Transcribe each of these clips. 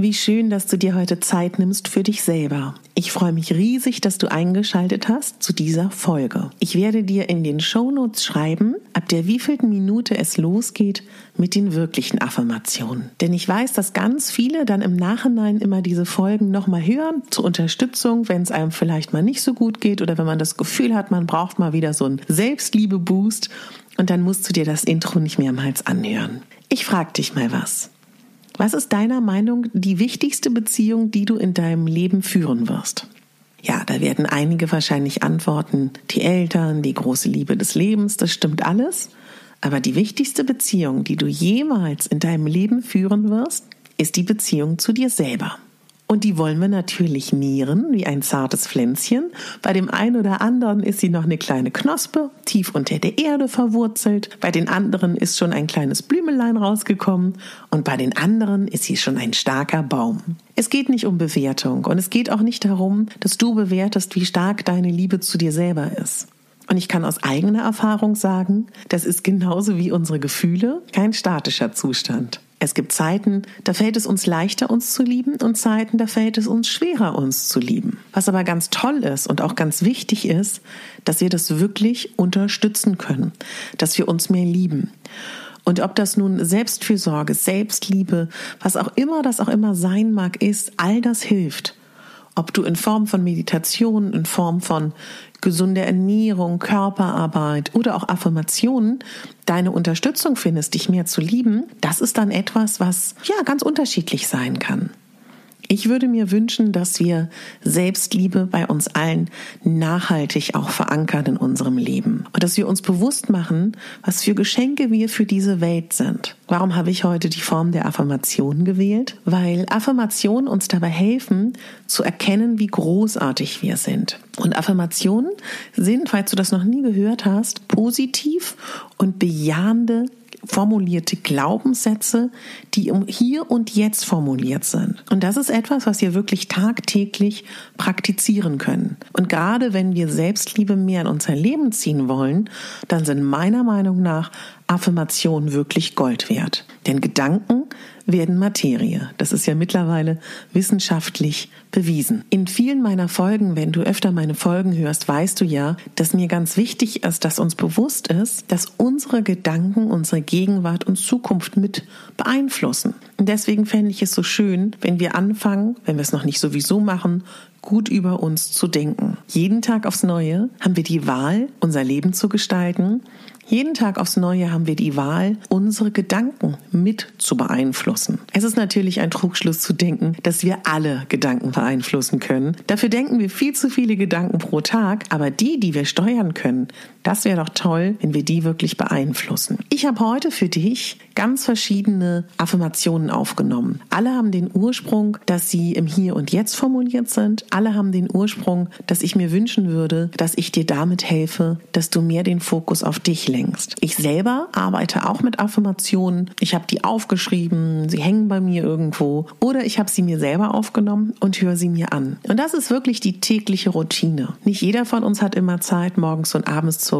Wie schön, dass du dir heute Zeit nimmst für dich selber. Ich freue mich riesig, dass du eingeschaltet hast zu dieser Folge. Ich werde dir in den Shownotes schreiben, ab der wievielten Minute es losgeht mit den wirklichen Affirmationen. Denn ich weiß, dass ganz viele dann im Nachhinein immer diese Folgen nochmal hören zur Unterstützung, wenn es einem vielleicht mal nicht so gut geht oder wenn man das Gefühl hat, man braucht mal wieder so einen Selbstliebe-Boost und dann musst du dir das Intro nicht mehrmals anhören. Ich frage dich mal was. Was ist deiner Meinung die wichtigste Beziehung, die du in deinem Leben führen wirst? Ja, da werden einige wahrscheinlich antworten, die Eltern, die große Liebe des Lebens, das stimmt alles. Aber die wichtigste Beziehung, die du jemals in deinem Leben führen wirst, ist die Beziehung zu dir selber. Und die wollen wir natürlich nähren wie ein zartes Pflänzchen. Bei dem einen oder anderen ist sie noch eine kleine Knospe, tief unter der Erde verwurzelt. Bei den anderen ist schon ein kleines Blümelein rausgekommen. Und bei den anderen ist sie schon ein starker Baum. Es geht nicht um Bewertung und es geht auch nicht darum, dass du bewertest, wie stark deine Liebe zu dir selber ist. Und ich kann aus eigener Erfahrung sagen, das ist genauso wie unsere Gefühle kein statischer Zustand. Es gibt Zeiten, da fällt es uns leichter, uns zu lieben und Zeiten, da fällt es uns schwerer, uns zu lieben. Was aber ganz toll ist und auch ganz wichtig ist, dass wir das wirklich unterstützen können, dass wir uns mehr lieben. Und ob das nun Selbstfürsorge, Selbstliebe, was auch immer das auch immer sein mag, ist, all das hilft. Ob du in Form von Meditation, in Form von gesunde Ernährung, Körperarbeit oder auch Affirmationen deine Unterstützung findest, dich mehr zu lieben, das ist dann etwas, was ja ganz unterschiedlich sein kann. Ich würde mir wünschen, dass wir Selbstliebe bei uns allen nachhaltig auch verankern in unserem Leben und dass wir uns bewusst machen, was für Geschenke wir für diese Welt sind. Warum habe ich heute die Form der Affirmation gewählt? Weil Affirmationen uns dabei helfen, zu erkennen, wie großartig wir sind. Und Affirmationen sind, falls du das noch nie gehört hast, positiv und bejahende formulierte Glaubenssätze, die im Hier und Jetzt formuliert sind. Und das ist etwas, was wir wirklich tagtäglich praktizieren können. Und gerade wenn wir Selbstliebe mehr in unser Leben ziehen wollen, dann sind meiner Meinung nach Affirmationen wirklich Gold wert. Denn Gedanken werden Materie. Das ist ja mittlerweile wissenschaftlich bewiesen. In vielen meiner Folgen, wenn du öfter meine Folgen hörst, weißt du ja, dass mir ganz wichtig ist, dass uns bewusst ist, dass unsere Gedanken unsere Gegenwart und Zukunft mit beeinflussen. Und deswegen fände ich es so schön, wenn wir anfangen, wenn wir es noch nicht sowieso machen, gut über uns zu denken. Jeden Tag aufs Neue haben wir die Wahl, unser Leben zu gestalten jeden Tag aufs Neue haben wir die Wahl, unsere Gedanken mit zu beeinflussen. Es ist natürlich ein Trugschluss zu denken, dass wir alle Gedanken beeinflussen können. Dafür denken wir viel zu viele Gedanken pro Tag, aber die, die wir steuern können, das wäre doch toll, wenn wir die wirklich beeinflussen. Ich habe heute für dich ganz verschiedene Affirmationen aufgenommen. Alle haben den Ursprung, dass sie im Hier und Jetzt formuliert sind. Alle haben den Ursprung, dass ich mir wünschen würde, dass ich dir damit helfe, dass du mehr den Fokus auf dich lenkst. Ich selber arbeite auch mit Affirmationen. Ich habe die aufgeschrieben, sie hängen bei mir irgendwo oder ich habe sie mir selber aufgenommen und höre sie mir an. Und das ist wirklich die tägliche Routine. Nicht jeder von uns hat immer Zeit, morgens und abends zu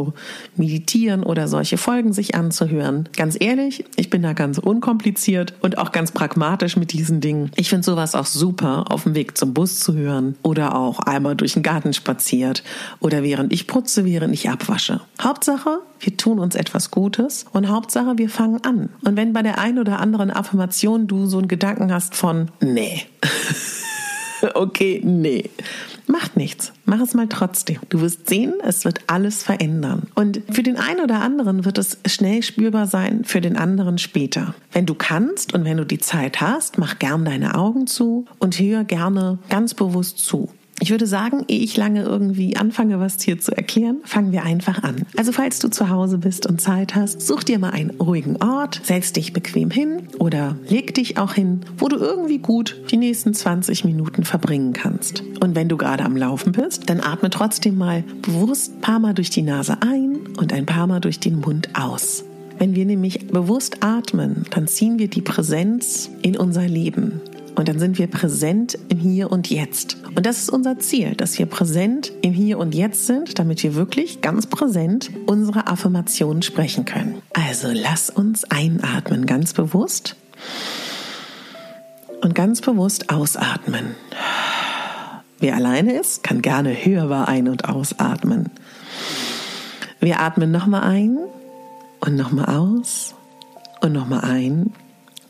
meditieren oder solche Folgen sich anzuhören. Ganz ehrlich, ich bin da ganz unkompliziert und auch ganz pragmatisch mit diesen Dingen. Ich finde sowas auch super, auf dem Weg zum Bus zu hören oder auch einmal durch den Garten spaziert oder während ich putze, während ich abwasche. Hauptsache, wir tun uns etwas Gutes und Hauptsache, wir fangen an. Und wenn bei der einen oder anderen Affirmation du so einen Gedanken hast von, nee, okay, nee. Macht nichts. Mach es mal trotzdem. Du wirst sehen, es wird alles verändern. Und für den einen oder anderen wird es schnell spürbar sein, für den anderen später. Wenn du kannst und wenn du die Zeit hast, mach gern deine Augen zu und hör gerne ganz bewusst zu. Ich würde sagen, ehe ich lange irgendwie anfange, was hier zu erklären, fangen wir einfach an. Also falls du zu Hause bist und Zeit hast, such dir mal einen ruhigen Ort, setz dich bequem hin oder leg dich auch hin, wo du irgendwie gut die nächsten 20 Minuten verbringen kannst. Und wenn du gerade am Laufen bist, dann atme trotzdem mal bewusst ein paar Mal durch die Nase ein und ein paar Mal durch den Mund aus. Wenn wir nämlich bewusst atmen, dann ziehen wir die Präsenz in unser Leben. Und dann sind wir präsent im Hier und Jetzt. Und das ist unser Ziel, dass wir präsent im Hier und Jetzt sind, damit wir wirklich ganz präsent unsere Affirmationen sprechen können. Also lass uns einatmen, ganz bewusst. Und ganz bewusst ausatmen. Wer alleine ist, kann gerne hörbar ein- und ausatmen. Wir atmen nochmal ein und nochmal aus und nochmal ein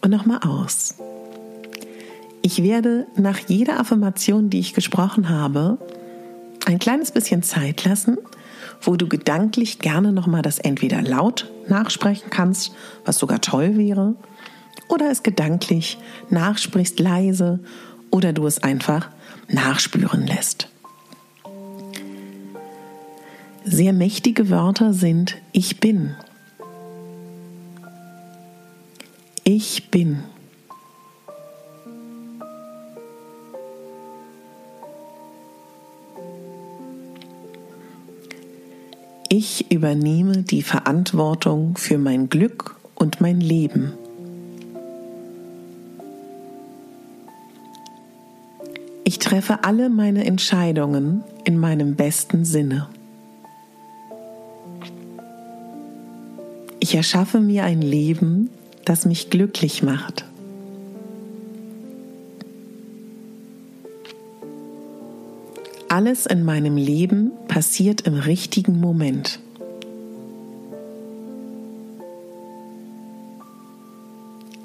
und nochmal aus. Ich werde nach jeder Affirmation, die ich gesprochen habe, ein kleines bisschen Zeit lassen, wo du gedanklich gerne nochmal das entweder laut nachsprechen kannst, was sogar toll wäre, oder es gedanklich nachsprichst leise oder du es einfach nachspüren lässt. Sehr mächtige Wörter sind Ich bin. Ich bin. Ich übernehme die Verantwortung für mein Glück und mein Leben. Ich treffe alle meine Entscheidungen in meinem besten Sinne. Ich erschaffe mir ein Leben, das mich glücklich macht. Alles in meinem Leben passiert im richtigen Moment.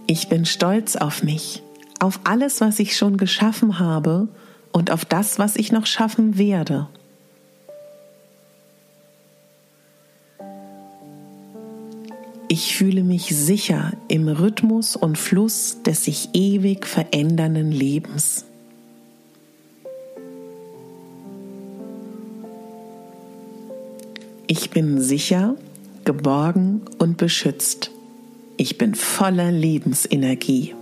Ich bin stolz auf mich, auf alles, was ich schon geschaffen habe und auf das, was ich noch schaffen werde. Ich fühle mich sicher im Rhythmus und Fluss des sich ewig verändernden Lebens. Ich bin sicher, geborgen und beschützt. Ich bin voller Lebensenergie.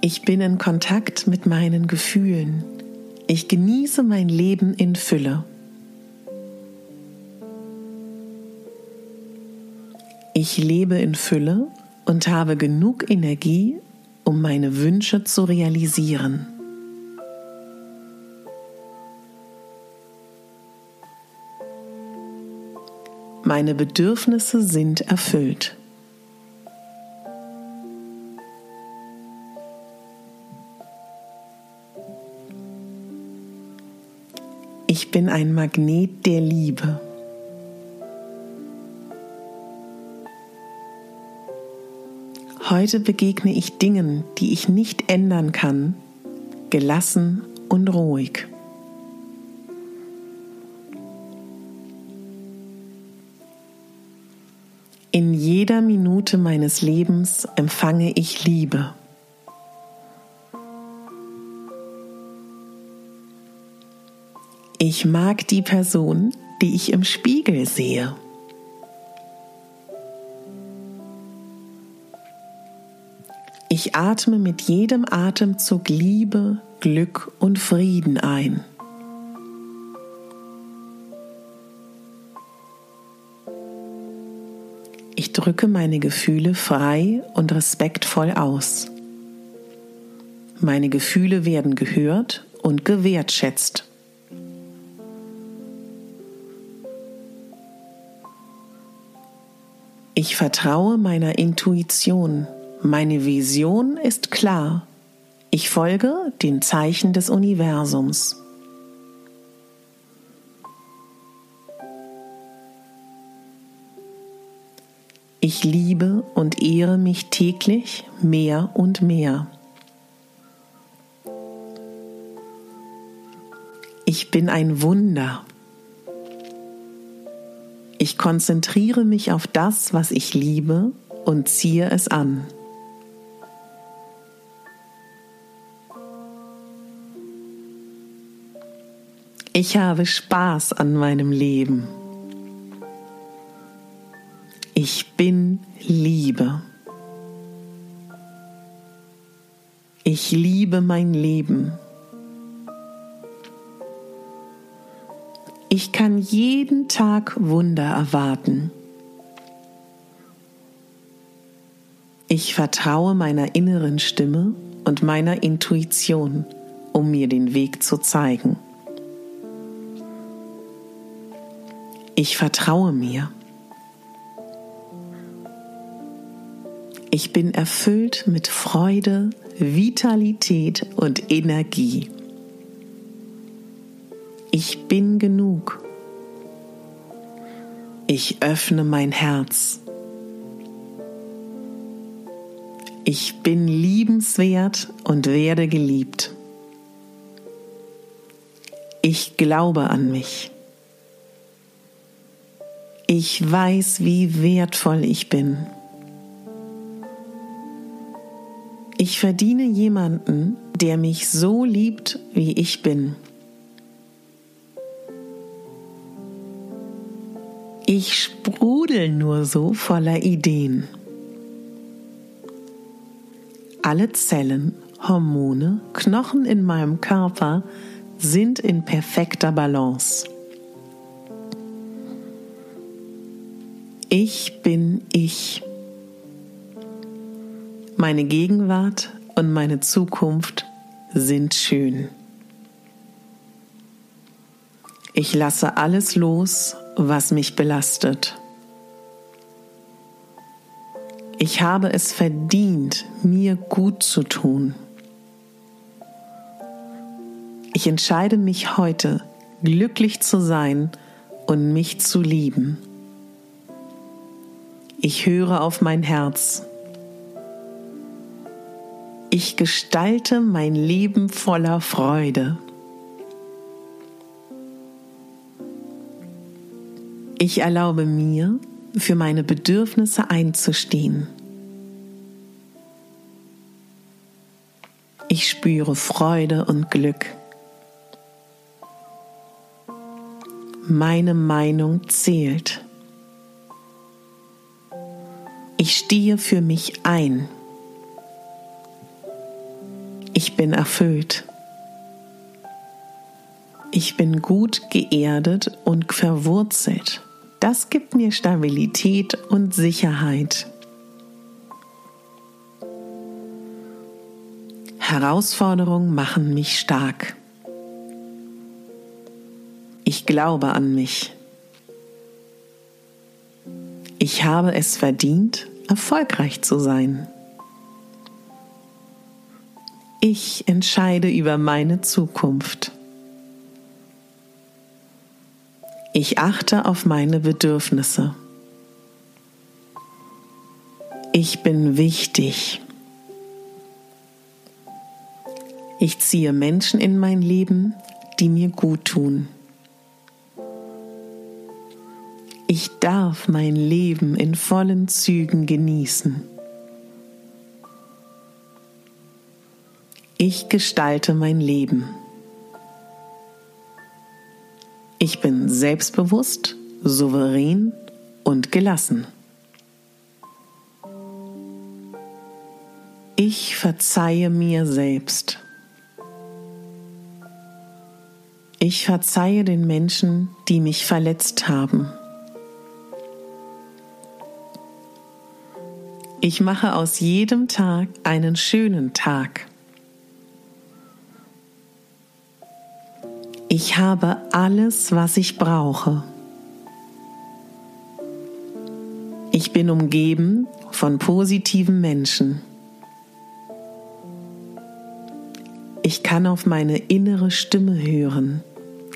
Ich bin in Kontakt mit meinen Gefühlen. Ich genieße mein Leben in Fülle. Ich lebe in Fülle und habe genug Energie, um meine Wünsche zu realisieren. Meine Bedürfnisse sind erfüllt. Ich bin ein Magnet der Liebe. Heute begegne ich Dingen, die ich nicht ändern kann, gelassen und ruhig. In jeder Minute meines Lebens empfange ich Liebe. Ich mag die Person, die ich im Spiegel sehe. Ich atme mit jedem Atemzug Liebe, Glück und Frieden ein. drücke meine Gefühle frei und respektvoll aus. Meine Gefühle werden gehört und gewertschätzt. Ich vertraue meiner Intuition. Meine Vision ist klar. Ich folge den Zeichen des Universums. Ich liebe und ehre mich täglich mehr und mehr. Ich bin ein Wunder. Ich konzentriere mich auf das, was ich liebe und ziehe es an. Ich habe Spaß an meinem Leben. Ich bin Liebe. Ich liebe mein Leben. Ich kann jeden Tag Wunder erwarten. Ich vertraue meiner inneren Stimme und meiner Intuition, um mir den Weg zu zeigen. Ich vertraue mir. Ich bin erfüllt mit Freude, Vitalität und Energie. Ich bin genug. Ich öffne mein Herz. Ich bin liebenswert und werde geliebt. Ich glaube an mich. Ich weiß, wie wertvoll ich bin. Ich verdiene jemanden, der mich so liebt, wie ich bin. Ich sprudel nur so voller Ideen. Alle Zellen, Hormone, Knochen in meinem Körper sind in perfekter Balance. Ich bin ich. Meine Gegenwart und meine Zukunft sind schön. Ich lasse alles los, was mich belastet. Ich habe es verdient, mir gut zu tun. Ich entscheide mich heute, glücklich zu sein und mich zu lieben. Ich höre auf mein Herz. Ich gestalte mein Leben voller Freude. Ich erlaube mir, für meine Bedürfnisse einzustehen. Ich spüre Freude und Glück. Meine Meinung zählt. Ich stehe für mich ein. Ich bin erfüllt. Ich bin gut geerdet und verwurzelt. Das gibt mir Stabilität und Sicherheit. Herausforderungen machen mich stark. Ich glaube an mich. Ich habe es verdient, erfolgreich zu sein. Ich entscheide über meine Zukunft. Ich achte auf meine Bedürfnisse. Ich bin wichtig. Ich ziehe Menschen in mein Leben, die mir gut tun. Ich darf mein Leben in vollen Zügen genießen. Ich gestalte mein Leben. Ich bin selbstbewusst, souverän und gelassen. Ich verzeihe mir selbst. Ich verzeihe den Menschen, die mich verletzt haben. Ich mache aus jedem Tag einen schönen Tag. Ich habe alles, was ich brauche. Ich bin umgeben von positiven Menschen. Ich kann auf meine innere Stimme hören.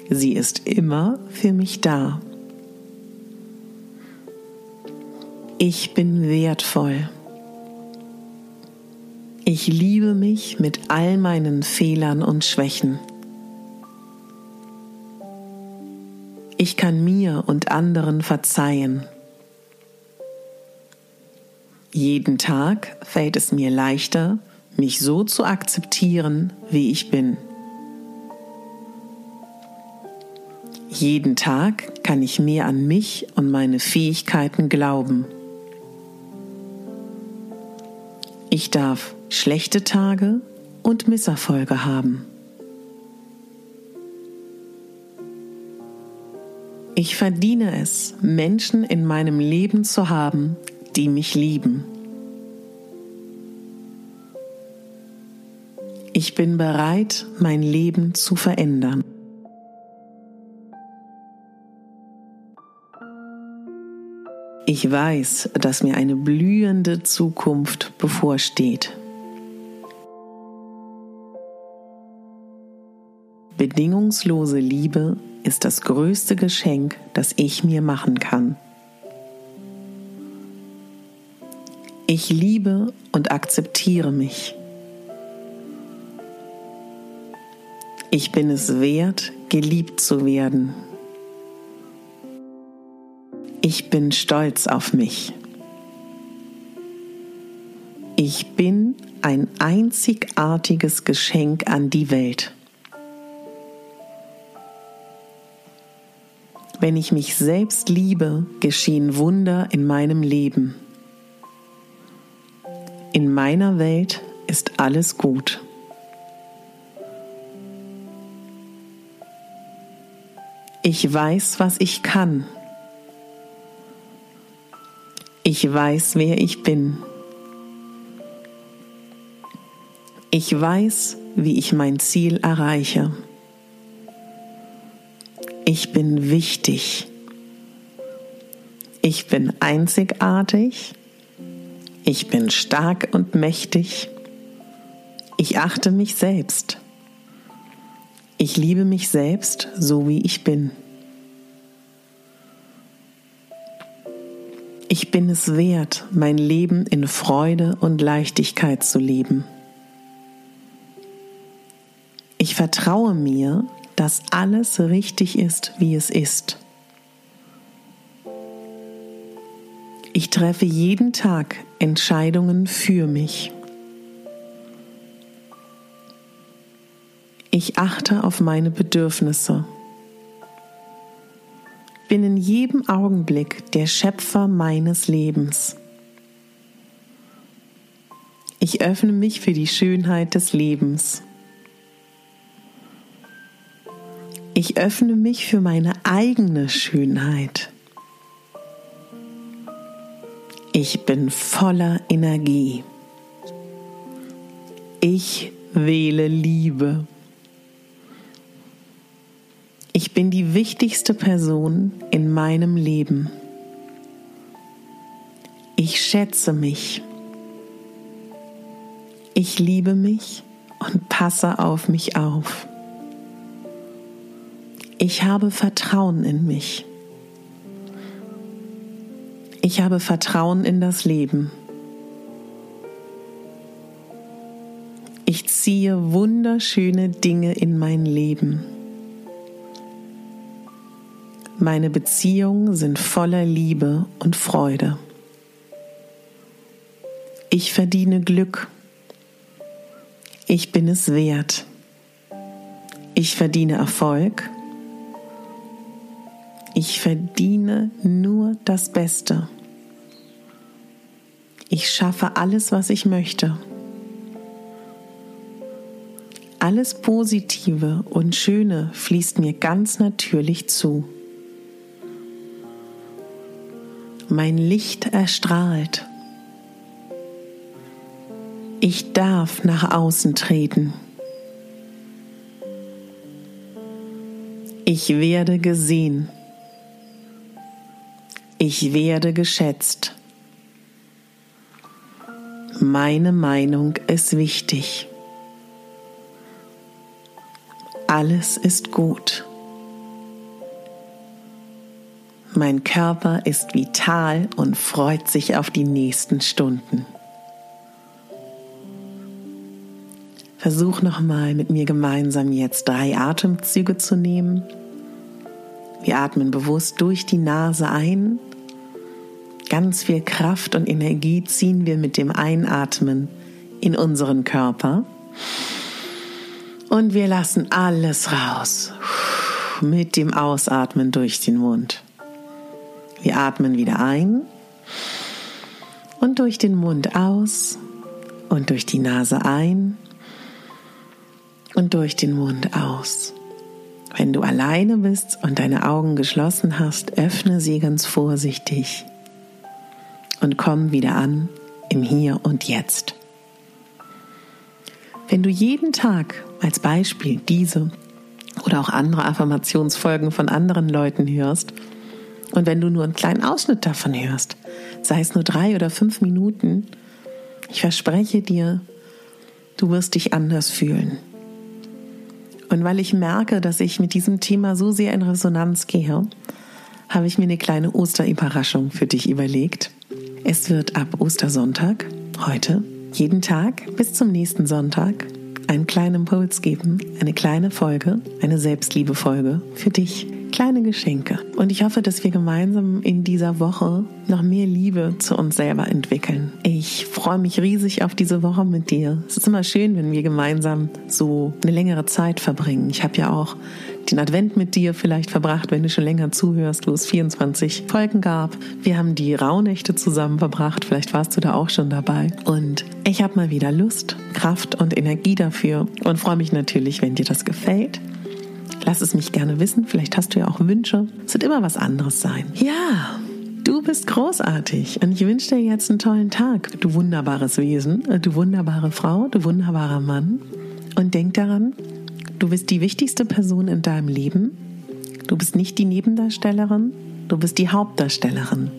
Sie ist immer für mich da. Ich bin wertvoll. Ich liebe mich mit all meinen Fehlern und Schwächen. Ich kann mir und anderen verzeihen. Jeden Tag fällt es mir leichter, mich so zu akzeptieren, wie ich bin. Jeden Tag kann ich mehr an mich und meine Fähigkeiten glauben. Ich darf schlechte Tage und Misserfolge haben. Ich verdiene es, Menschen in meinem Leben zu haben, die mich lieben. Ich bin bereit, mein Leben zu verändern. Ich weiß, dass mir eine blühende Zukunft bevorsteht. Bedingungslose Liebe ist das größte Geschenk, das ich mir machen kann. Ich liebe und akzeptiere mich. Ich bin es wert, geliebt zu werden. Ich bin stolz auf mich. Ich bin ein einzigartiges Geschenk an die Welt. Wenn ich mich selbst liebe, geschehen Wunder in meinem Leben. In meiner Welt ist alles gut. Ich weiß, was ich kann. Ich weiß, wer ich bin. Ich weiß, wie ich mein Ziel erreiche. Ich bin wichtig. Ich bin einzigartig. Ich bin stark und mächtig. Ich achte mich selbst. Ich liebe mich selbst, so wie ich bin. Ich bin es wert, mein Leben in Freude und Leichtigkeit zu leben. Ich vertraue mir, dass alles richtig ist, wie es ist. Ich treffe jeden Tag Entscheidungen für mich. Ich achte auf meine Bedürfnisse bin in jedem Augenblick der Schöpfer meines Lebens. Ich öffne mich für die Schönheit des Lebens. Ich öffne mich für meine eigene Schönheit. Ich bin voller Energie. Ich wähle Liebe. Ich bin die wichtigste Person in meinem Leben. Ich schätze mich. Ich liebe mich und passe auf mich auf. Ich habe Vertrauen in mich. Ich habe Vertrauen in das Leben. Ich ziehe wunderschöne Dinge in mein Leben. Meine Beziehungen sind voller Liebe und Freude. Ich verdiene Glück. Ich bin es wert. Ich verdiene Erfolg. Ich verdiene nur das Beste. Ich schaffe alles, was ich möchte. Alles Positive und Schöne fließt mir ganz natürlich zu. Mein Licht erstrahlt. Ich darf nach außen treten. Ich werde gesehen. Ich werde geschätzt. Meine Meinung ist wichtig. Alles ist gut. Mein Körper ist vital und freut sich auf die nächsten Stunden. Versuch nochmal mit mir gemeinsam jetzt drei Atemzüge zu nehmen. Wir atmen bewusst durch die Nase ein. Ganz viel Kraft und Energie ziehen wir mit dem Einatmen in unseren Körper. Und wir lassen alles raus mit dem Ausatmen durch den Mund. Wir atmen wieder ein und durch den Mund aus und durch die Nase ein und durch den Mund aus. Wenn du alleine bist und deine Augen geschlossen hast, öffne sie ganz vorsichtig und komm wieder an im Hier und Jetzt. Wenn du jeden Tag als Beispiel diese oder auch andere Affirmationsfolgen von anderen Leuten hörst, und wenn du nur einen kleinen Ausschnitt davon hörst, sei es nur drei oder fünf Minuten, ich verspreche dir, du wirst dich anders fühlen. Und weil ich merke, dass ich mit diesem Thema so sehr in Resonanz gehe, habe ich mir eine kleine Osterüberraschung für dich überlegt. Es wird ab Ostersonntag, heute, jeden Tag bis zum nächsten Sonntag einen kleinen Impuls geben, eine kleine Folge, eine Selbstliebefolge für dich kleine Geschenke. Und ich hoffe, dass wir gemeinsam in dieser Woche noch mehr Liebe zu uns selber entwickeln. Ich freue mich riesig auf diese Woche mit dir. Es ist immer schön, wenn wir gemeinsam so eine längere Zeit verbringen. Ich habe ja auch den Advent mit dir vielleicht verbracht, wenn du schon länger zuhörst, wo es 24 Folgen gab. Wir haben die Rauhnächte zusammen verbracht, vielleicht warst du da auch schon dabei. Und ich habe mal wieder Lust, Kraft und Energie dafür und freue mich natürlich, wenn dir das gefällt. Lass es mich gerne wissen. Vielleicht hast du ja auch Wünsche. Es wird immer was anderes sein. Ja, du bist großartig und ich wünsche dir jetzt einen tollen Tag. Du wunderbares Wesen, du wunderbare Frau, du wunderbarer Mann. Und denk daran, du bist die wichtigste Person in deinem Leben. Du bist nicht die Nebendarstellerin, du bist die Hauptdarstellerin.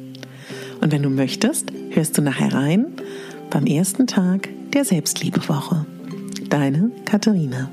Und wenn du möchtest, hörst du nachher rein beim ersten Tag der Selbstliebewoche. Deine Katharina.